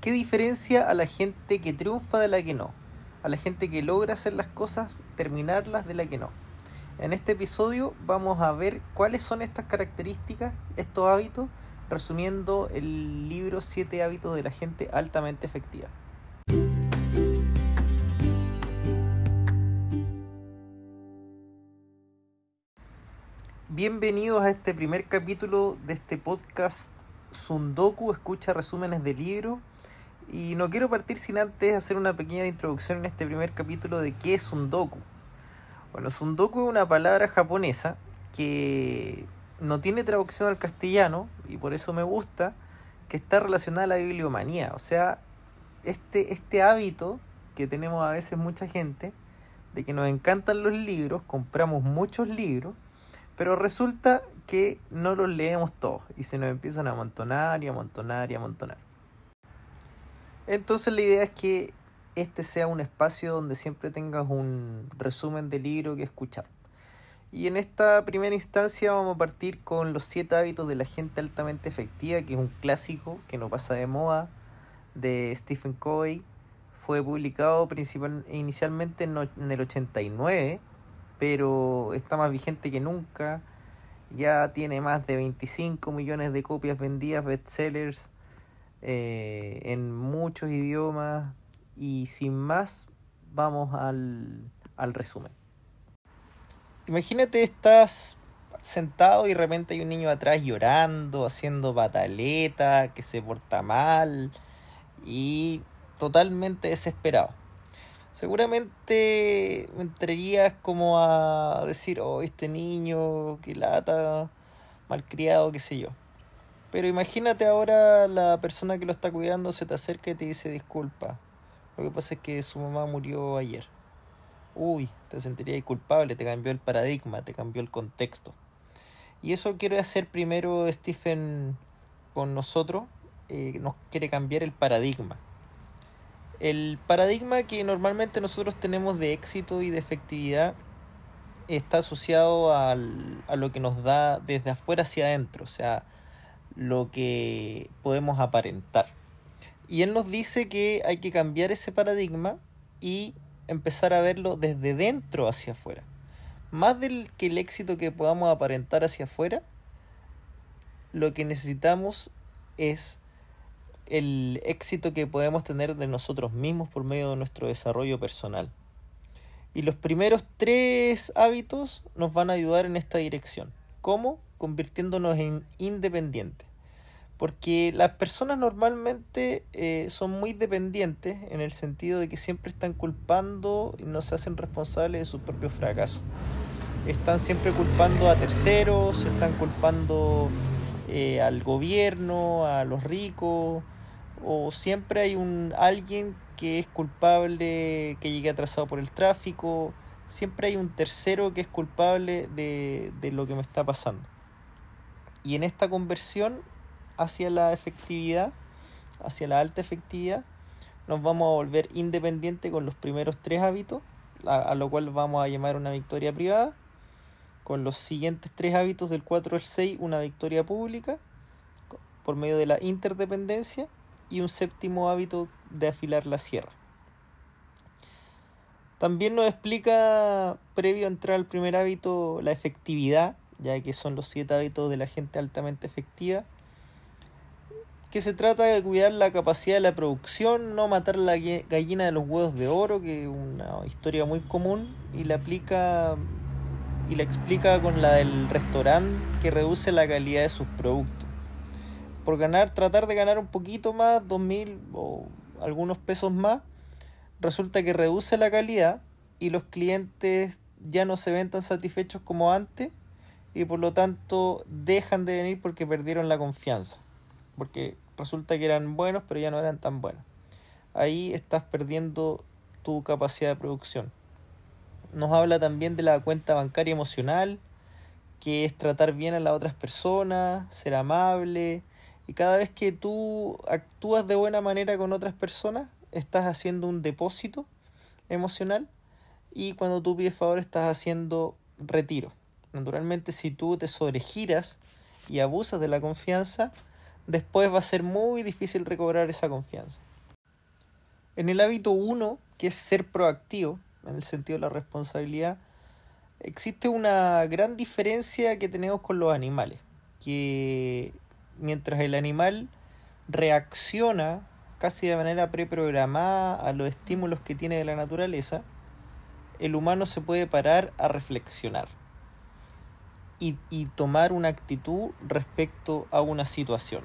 ¿Qué diferencia a la gente que triunfa de la que no? A la gente que logra hacer las cosas, terminarlas de la que no. En este episodio vamos a ver cuáles son estas características, estos hábitos, resumiendo el libro 7 hábitos de la gente altamente efectiva. Bienvenidos a este primer capítulo de este podcast Sundoku, escucha resúmenes de libros. Y no quiero partir sin antes hacer una pequeña introducción en este primer capítulo de qué es Sundoku. Bueno, Sundoku es una palabra japonesa que no tiene traducción al castellano y por eso me gusta que está relacionada a la bibliomanía. O sea, este, este hábito que tenemos a veces mucha gente de que nos encantan los libros, compramos muchos libros pero resulta que no los leemos todos y se nos empiezan a amontonar y amontonar y amontonar. Entonces la idea es que este sea un espacio donde siempre tengas un resumen del libro que escuchar. Y en esta primera instancia vamos a partir con los siete hábitos de la gente altamente efectiva, que es un clásico que no pasa de moda, de Stephen Covey. Fue publicado principal, inicialmente en el 89 pero está más vigente que nunca. Ya tiene más de 25 millones de copias vendidas, bestsellers eh, en muchos idiomas. Y sin más, vamos al, al resumen. Imagínate, estás sentado y de repente hay un niño atrás llorando, haciendo pataleta, que se porta mal y totalmente desesperado seguramente me entrarías como a decir, oh, este niño, qué lata, malcriado, qué sé yo. Pero imagínate ahora la persona que lo está cuidando se te acerca y te dice disculpa. Lo que pasa es que su mamá murió ayer. Uy, te sentirías culpable, te cambió el paradigma, te cambió el contexto. Y eso quiere hacer primero Stephen con nosotros, eh, nos quiere cambiar el paradigma el paradigma que normalmente nosotros tenemos de éxito y de efectividad está asociado al, a lo que nos da desde afuera hacia adentro, o sea, lo que podemos aparentar. Y él nos dice que hay que cambiar ese paradigma y empezar a verlo desde dentro hacia afuera. Más del que el éxito que podamos aparentar hacia afuera, lo que necesitamos es el éxito que podemos tener de nosotros mismos por medio de nuestro desarrollo personal. Y los primeros tres hábitos nos van a ayudar en esta dirección. ¿Cómo? Convirtiéndonos en independientes. Porque las personas normalmente eh, son muy dependientes en el sentido de que siempre están culpando y no se hacen responsables de sus propios fracasos. Están siempre culpando a terceros, están culpando eh, al gobierno, a los ricos, o siempre hay un alguien que es culpable que llegue atrasado por el tráfico, siempre hay un tercero que es culpable de lo que me está pasando. Y en esta conversión hacia la efectividad, hacia la alta efectividad, nos vamos a volver independientes con los primeros tres hábitos, a, a, lo cual vamos a llamar una victoria privada, con los siguientes tres hábitos del 4 al 6, una victoria pública, por medio de la interdependencia, y un séptimo hábito de afilar la sierra. También nos explica, previo a entrar al primer hábito, la efectividad, ya que son los siete hábitos de la gente altamente efectiva, que se trata de cuidar la capacidad de la producción, no matar la gallina de los huevos de oro, que es una historia muy común, y la aplica y la explica con la del restaurante que reduce la calidad de sus productos. Por ganar, tratar de ganar un poquito más, dos mil o algunos pesos más, resulta que reduce la calidad y los clientes ya no se ven tan satisfechos como antes y por lo tanto dejan de venir porque perdieron la confianza. Porque resulta que eran buenos pero ya no eran tan buenos. Ahí estás perdiendo tu capacidad de producción. Nos habla también de la cuenta bancaria emocional, que es tratar bien a las otras personas, ser amable, y cada vez que tú actúas de buena manera con otras personas, estás haciendo un depósito emocional y cuando tú pides favor estás haciendo retiro. Naturalmente, si tú te sobregiras y abusas de la confianza, después va a ser muy difícil recobrar esa confianza. En el hábito 1, que es ser proactivo, en el sentido de la responsabilidad, existe una gran diferencia que tenemos con los animales, que mientras el animal reacciona casi de manera preprogramada a los estímulos que tiene de la naturaleza, el humano se puede parar a reflexionar y, y tomar una actitud respecto a una situación.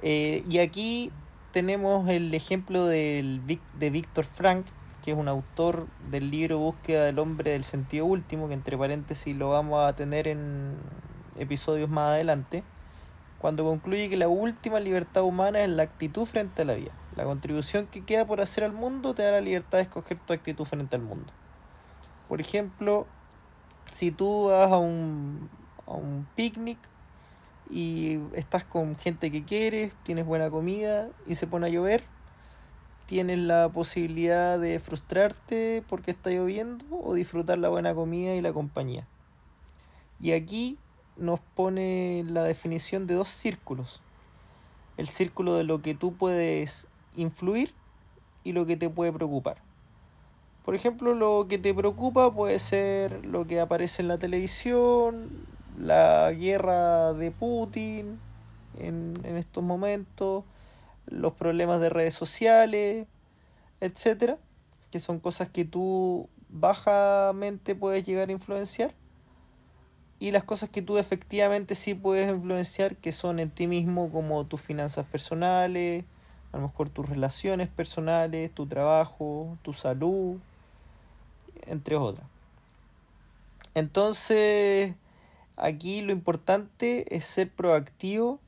Eh, y aquí tenemos el ejemplo del, de Víctor Frank, que es un autor del libro Búsqueda del hombre del sentido último, que entre paréntesis lo vamos a tener en episodios más adelante cuando concluye que la última libertad humana es la actitud frente a la vida. La contribución que queda por hacer al mundo te da la libertad de escoger tu actitud frente al mundo. Por ejemplo, si tú vas a un, a un picnic y estás con gente que quieres, tienes buena comida y se pone a llover, tienes la posibilidad de frustrarte porque está lloviendo o disfrutar la buena comida y la compañía. Y aquí nos pone la definición de dos círculos. El círculo de lo que tú puedes influir y lo que te puede preocupar. Por ejemplo, lo que te preocupa puede ser lo que aparece en la televisión, la guerra de Putin en, en estos momentos, los problemas de redes sociales, etcétera, que son cosas que tú bajamente puedes llegar a influenciar y las cosas que tú efectivamente sí puedes influenciar, que son en ti mismo como tus finanzas personales, a lo mejor tus relaciones personales, tu trabajo, tu salud, entre otras. Entonces, aquí lo importante es ser proactivo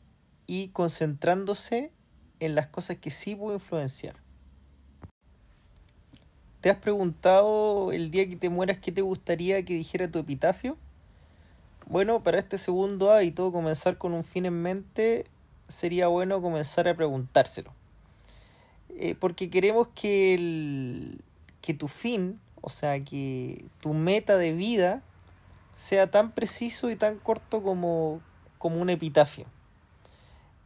y concentrándose en las cosas que sí puedo influenciar. ¿Te has preguntado el día que te mueras qué te gustaría que dijera tu epitafio? Bueno, para este segundo hábito, comenzar con un fin en mente, sería bueno comenzar a preguntárselo. Eh, porque queremos que, el, que tu fin, o sea, que tu meta de vida, sea tan preciso y tan corto como, como un epitafio.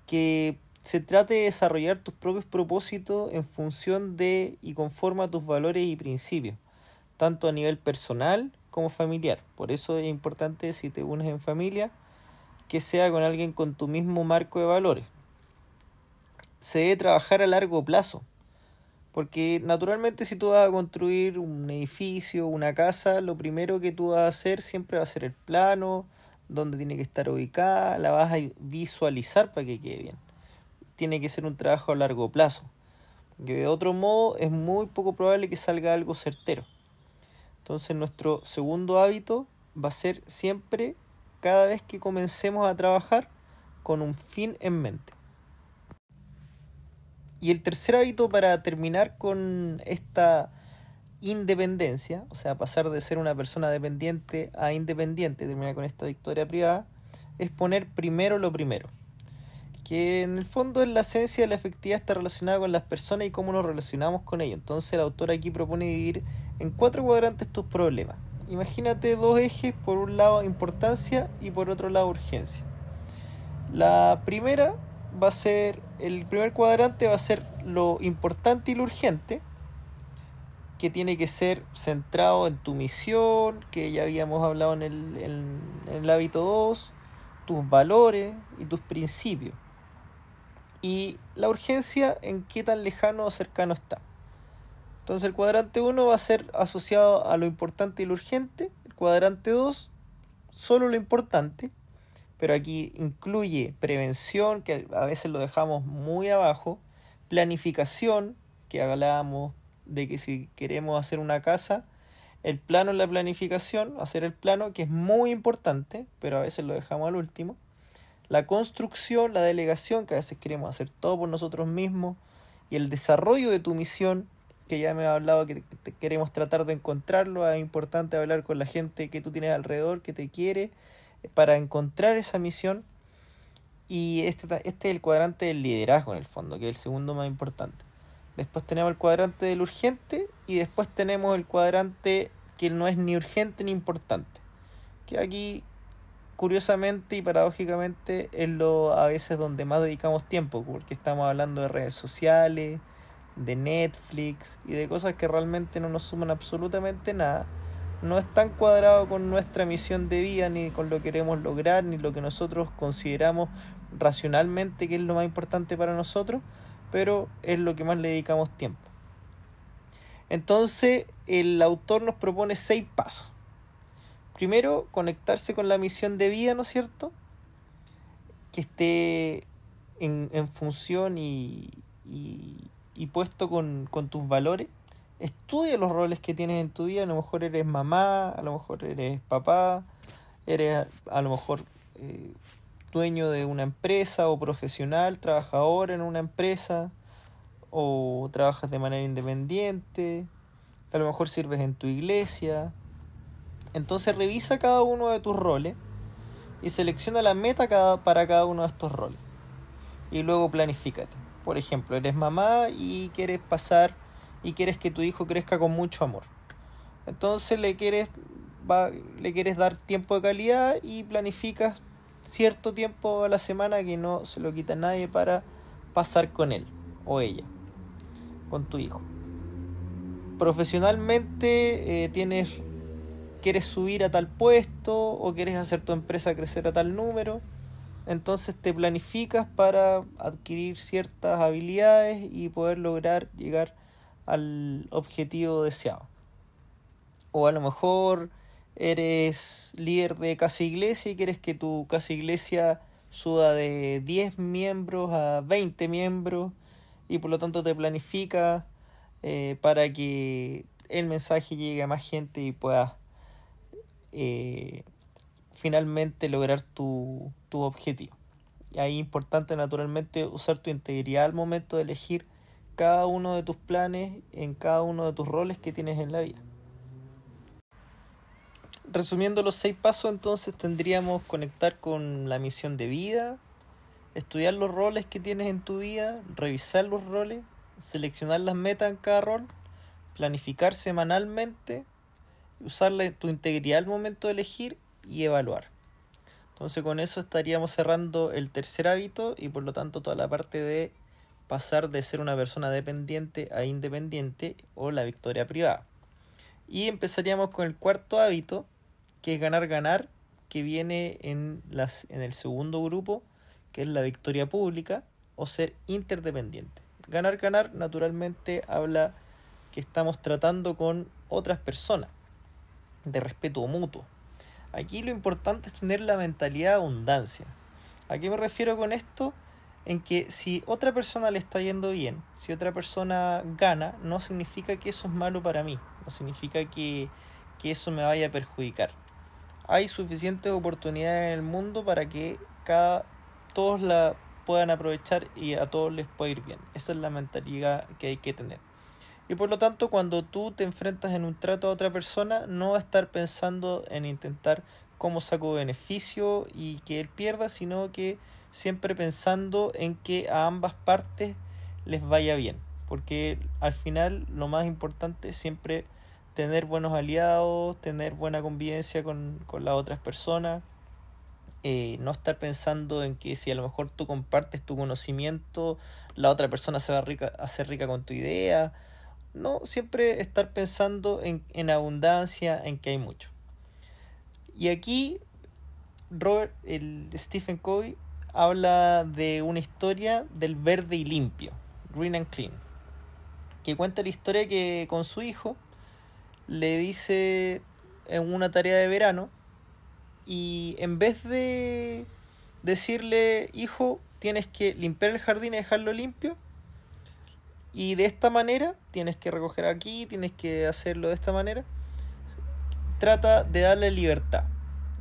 Que se trate de desarrollar tus propios propósitos en función de y conforme a tus valores y principios, tanto a nivel personal como familiar. Por eso es importante si te unes en familia que sea con alguien con tu mismo marco de valores. Se debe trabajar a largo plazo. Porque naturalmente si tú vas a construir un edificio, una casa, lo primero que tú vas a hacer siempre va a ser el plano, donde tiene que estar ubicada, la vas a visualizar para que quede bien. Tiene que ser un trabajo a largo plazo. Porque de otro modo es muy poco probable que salga algo certero. Entonces nuestro segundo hábito va a ser siempre cada vez que comencemos a trabajar con un fin en mente. Y el tercer hábito para terminar con esta independencia, o sea, pasar de ser una persona dependiente a independiente, terminar con esta victoria privada, es poner primero lo primero. Que en el fondo en la esencia de la efectividad está relacionada con las personas y cómo nos relacionamos con ellas. Entonces el autor aquí propone dividir en cuatro cuadrantes tus problemas. Imagínate dos ejes, por un lado importancia y por otro lado urgencia. La primera va a ser, el primer cuadrante va a ser lo importante y lo urgente, que tiene que ser centrado en tu misión, que ya habíamos hablado en el, en el hábito 2, tus valores y tus principios. Y la urgencia en qué tan lejano o cercano está. Entonces el cuadrante 1 va a ser asociado a lo importante y lo urgente. El cuadrante 2, solo lo importante. Pero aquí incluye prevención, que a veces lo dejamos muy abajo. Planificación, que hablábamos de que si queremos hacer una casa, el plano es la planificación, hacer el plano, que es muy importante, pero a veces lo dejamos al último. La construcción, la delegación, que a veces queremos hacer todo por nosotros mismos. Y el desarrollo de tu misión, que ya me ha hablado que queremos tratar de encontrarlo, es importante hablar con la gente que tú tienes alrededor, que te quiere, para encontrar esa misión. Y este, este es el cuadrante del liderazgo en el fondo, que es el segundo más importante. Después tenemos el cuadrante del urgente y después tenemos el cuadrante que no es ni urgente ni importante. Que aquí curiosamente y paradójicamente es lo a veces donde más dedicamos tiempo, porque estamos hablando de redes sociales, de Netflix y de cosas que realmente no nos suman absolutamente nada. No están cuadrados con nuestra misión de vida, ni con lo que queremos lograr, ni lo que nosotros consideramos racionalmente que es lo más importante para nosotros, pero es lo que más le dedicamos tiempo. Entonces, el autor nos propone seis pasos. Primero, conectarse con la misión de vida, ¿no es cierto? Que esté en, en función y, y, y puesto con, con, tus valores. Estudia los roles que tienes en tu vida. A lo mejor eres mamá, a lo mejor eres papá, eres a lo mejor eh, dueño de una empresa o profesional, trabajador en una empresa o trabajas de manera independiente, a lo mejor sirves en tu iglesia. Entonces revisa cada uno de tus roles y selecciona la meta para cada uno de estos roles. Y luego planifícate. Por ejemplo, eres mamá y quieres pasar y quieres que tu hijo crezca con mucho amor. Entonces le quieres, va, le quieres dar tiempo de calidad y planificas cierto tiempo a la semana que no se lo quita nadie para pasar con él o ella con tu hijo. Profesionalmente eh, tienes, quieres subir a tal puesto o quieres hacer tu empresa crecer a tal número. Entonces te planificas para adquirir ciertas habilidades y poder lograr llegar al objetivo deseado. O a lo mejor eres líder de casa iglesia y quieres que tu casa iglesia suba de 10 miembros a 20 miembros y por lo tanto te planifica eh, para que el mensaje llegue a más gente y puedas eh, finalmente lograr tu, tu objetivo. Y ahí es importante naturalmente usar tu integridad al momento de elegir cada uno de tus planes en cada uno de tus roles que tienes en la vida. Resumiendo los seis pasos, entonces tendríamos conectar con la misión de vida, estudiar los roles que tienes en tu vida, revisar los roles, seleccionar las metas en cada rol, planificar semanalmente, usar tu integridad al momento de elegir y evaluar. Entonces con eso estaríamos cerrando el tercer hábito y por lo tanto toda la parte de pasar de ser una persona dependiente a independiente o la victoria privada. Y empezaríamos con el cuarto hábito, que es ganar ganar, que viene en, las, en el segundo grupo, que es la victoria pública, o ser interdependiente. Ganar, ganar, naturalmente habla que estamos tratando con otras personas, de respeto mutuo. Aquí lo importante es tener la mentalidad de abundancia. ¿A qué me refiero con esto? En que si otra persona le está yendo bien, si otra persona gana, no significa que eso es malo para mí, no significa que, que eso me vaya a perjudicar. Hay suficientes oportunidades en el mundo para que cada todos la puedan aprovechar y a todos les pueda ir bien. Esa es la mentalidad que hay que tener. Y por lo tanto, cuando tú te enfrentas en un trato a otra persona, no estar pensando en intentar cómo saco beneficio y que él pierda, sino que siempre pensando en que a ambas partes les vaya bien. Porque al final lo más importante es siempre tener buenos aliados, tener buena convivencia con, con las otras personas eh, no estar pensando en que si a lo mejor tú compartes tu conocimiento, la otra persona se va a rica, hacer rica con tu idea. No, siempre estar pensando en, en abundancia, en que hay mucho. Y aquí Robert, el Stephen Covey, habla de una historia del verde y limpio, green and clean, que cuenta la historia que con su hijo le dice en una tarea de verano y en vez de decirle, hijo, tienes que limpiar el jardín y dejarlo limpio, y de esta manera, tienes que recoger aquí, tienes que hacerlo de esta manera, trata de darle libertad.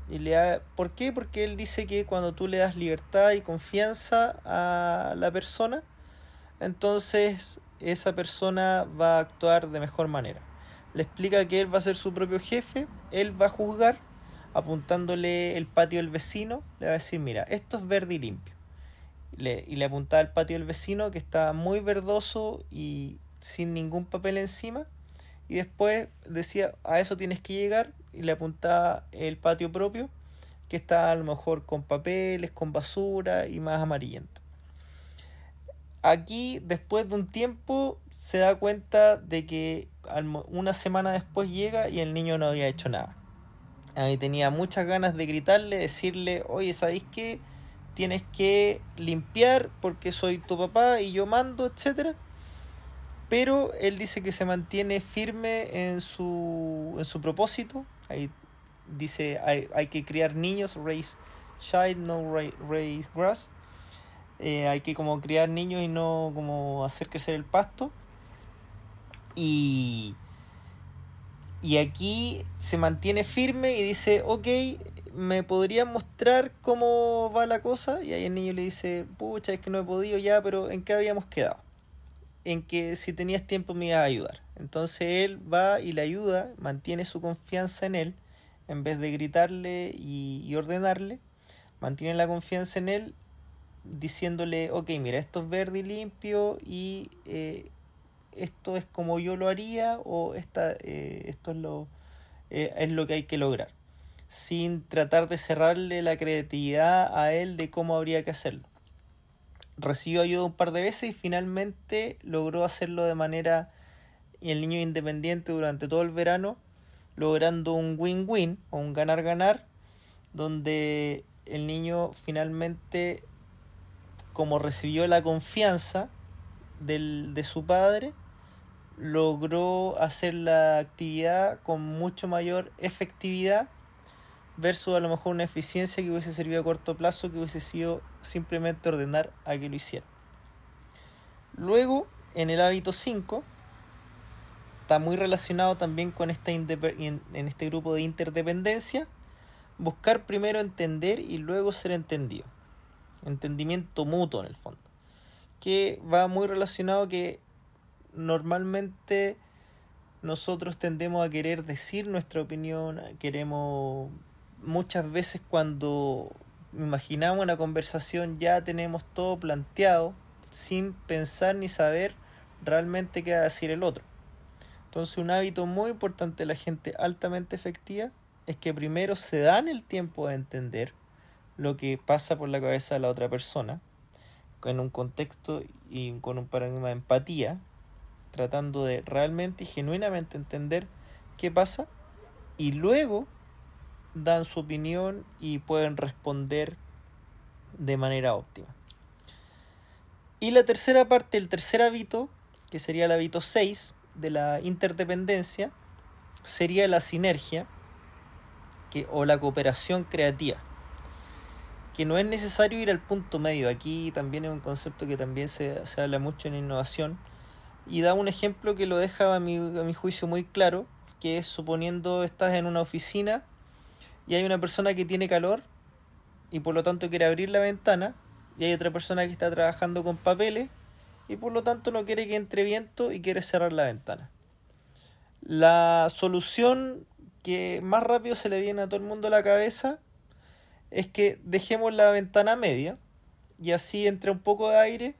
Y le ¿Por qué? Porque él dice que cuando tú le das libertad y confianza a la persona, entonces esa persona va a actuar de mejor manera. Le explica que él va a ser su propio jefe, él va a juzgar apuntándole el patio del vecino, le va a decir, mira, esto es verde y limpio. Le, y le apuntaba al patio del vecino que estaba muy verdoso y sin ningún papel encima. Y después decía, a eso tienes que llegar. Y le apuntaba el patio propio, que está a lo mejor con papeles, con basura y más amarillento. Aquí, después de un tiempo, se da cuenta de que una semana después llega y el niño no había hecho nada. Ahí tenía muchas ganas de gritarle, decirle, oye, ¿sabéis qué? Tienes que limpiar porque soy tu papá y yo mando, etcétera pero él dice que se mantiene firme en su, en su propósito. Ahí dice, hay, hay que criar niños, raise child, no raise grass. Eh, hay que como criar niños y no como hacer crecer el pasto. Y, y aquí se mantiene firme y dice, ok, ¿me podría mostrar cómo va la cosa? Y ahí el niño le dice, pucha, es que no he podido ya, pero ¿en qué habíamos quedado? En que si tenías tiempo me iba a ayudar. Entonces él va y le ayuda, mantiene su confianza en él, en vez de gritarle y, ordenarle, mantiene la confianza en él diciéndole, ok, mira, esto es verde y limpio y eh, esto es como yo lo haría o esta, eh, esto es lo, eh, es lo que hay que lograr, sin tratar de cerrarle la creatividad a él de cómo habría que hacerlo recibió ayuda un par de veces y finalmente logró hacerlo de manera y el niño independiente durante todo el verano, logrando un win-win o un ganar-ganar, donde el niño finalmente, como recibió la confianza del, de su padre, logró hacer la actividad con mucho mayor efectividad versus a lo mejor una eficiencia que hubiese servido a corto plazo que hubiese sido simplemente ordenar a que lo hiciera. Luego, en el hábito 5, está muy relacionado también con esta en este grupo de interdependencia, buscar primero entender y luego ser entendido. Entendimiento mutuo en el fondo. Que va muy relacionado que normalmente nosotros tendemos a querer decir nuestra opinión, queremos muchas veces cuando imaginamos una conversación ya tenemos todo planteado sin pensar ni saber realmente qué va a decir el otro. Entonces un hábito muy importante de la gente altamente efectiva es que primero se dan el tiempo de entender lo que pasa por la cabeza de la otra persona en un contexto y con un paradigma de empatía, tratando de realmente y genuinamente entender qué pasa y luego dan su opinión y pueden responder de manera óptima. Y la tercera parte, el tercer hábito, que sería el hábito 6 de la interdependencia, sería la sinergia que, o la cooperación creativa. Que no es necesario ir al punto medio. Aquí también es un concepto que también se, se habla mucho en innovación. Y da un ejemplo que lo deja a mi, a mi juicio muy claro, que es suponiendo estás en una oficina y hay una persona que tiene calor y por lo tanto quiere abrir la ventana y hay otra persona que está trabajando con papeles y por lo tanto no quiere que entre viento y quiere cerrar la ventana. La solución que más rápido se le viene a todo el mundo a la cabeza es que dejemos la ventana media y así entre un poco de aire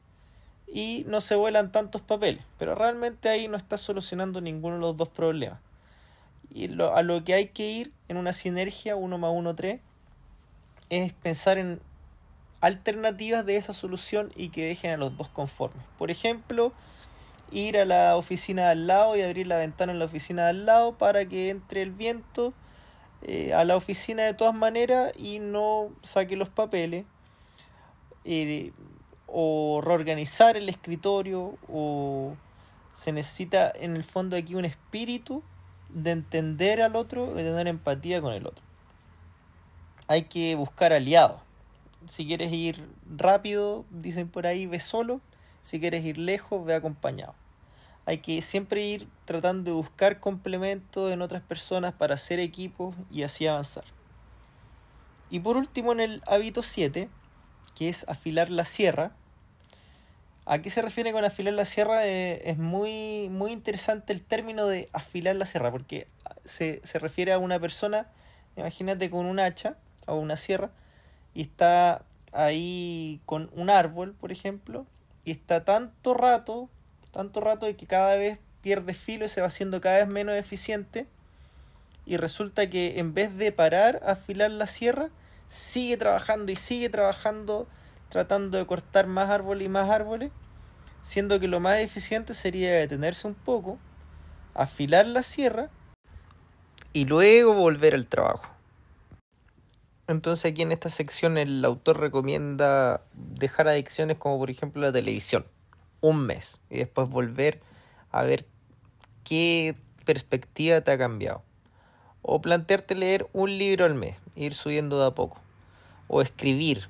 y no se vuelan tantos papeles. Pero realmente ahí no está solucionando ninguno de los dos problemas. Y lo, a lo que hay que ir en una sinergia 1 más 1, 3 es pensar en alternativas de esa solución y que dejen a los dos conformes. Por ejemplo, ir a la oficina de al lado y abrir la ventana en la oficina de al lado para que entre el viento eh, a la oficina de todas maneras y no saque los papeles. Eh, o reorganizar el escritorio o se necesita en el fondo aquí un espíritu de entender al otro de tener empatía con el otro. Hay que buscar aliados. Si quieres ir rápido, dicen por ahí, ve solo. Si quieres ir lejos, ve acompañado. Hay que siempre ir tratando de buscar complementos en otras personas para hacer equipos y así avanzar. Y por último, en el hábito 7, que es afilar la sierra, ¿A qué se refiere con afilar la sierra? Eh, es muy, muy interesante el término de afilar la sierra, porque se, se refiere a una persona, imagínate con un hacha o una sierra, y está ahí con un árbol, por ejemplo, y está tanto rato, tanto rato de que cada vez pierde filo y se va haciendo cada vez menos eficiente, y resulta que en vez de parar a afilar la sierra, sigue trabajando y sigue trabajando tratando de cortar más árboles y más árboles, siendo que lo más eficiente sería detenerse un poco, afilar la sierra y luego volver al trabajo. Entonces aquí en esta sección el autor recomienda dejar adicciones como por ejemplo la televisión, un mes, y después volver a ver qué perspectiva te ha cambiado. O plantearte leer un libro al mes, ir subiendo de a poco. O escribir.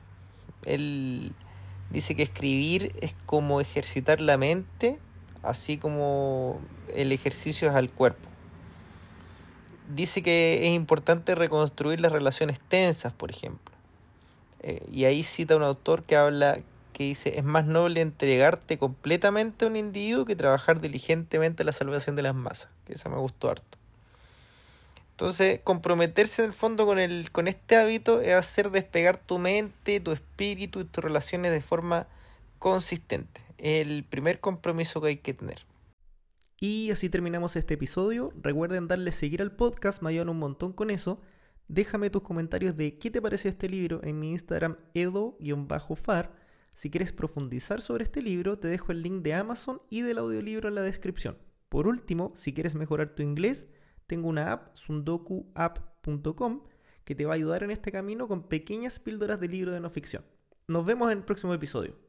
Él dice que escribir es como ejercitar la mente, así como el ejercicio es al cuerpo. Dice que es importante reconstruir las relaciones tensas, por ejemplo. Eh, y ahí cita un autor que habla que dice, es más noble entregarte completamente a un individuo que trabajar diligentemente a la salvación de las masas, que esa me gustó harto. Entonces, comprometerse en el fondo con, el, con este hábito es hacer despegar tu mente, tu espíritu y tus relaciones de forma consistente. El primer compromiso que hay que tener. Y así terminamos este episodio. Recuerden darle seguir al podcast, me ayudan un montón con eso. Déjame tus comentarios de qué te pareció este libro en mi Instagram edo-far si quieres profundizar sobre este libro, te dejo el link de Amazon y del audiolibro en la descripción. Por último, si quieres mejorar tu inglés, tengo una app, sundokuapp.com, que te va a ayudar en este camino con pequeñas píldoras de libro de no ficción. Nos vemos en el próximo episodio.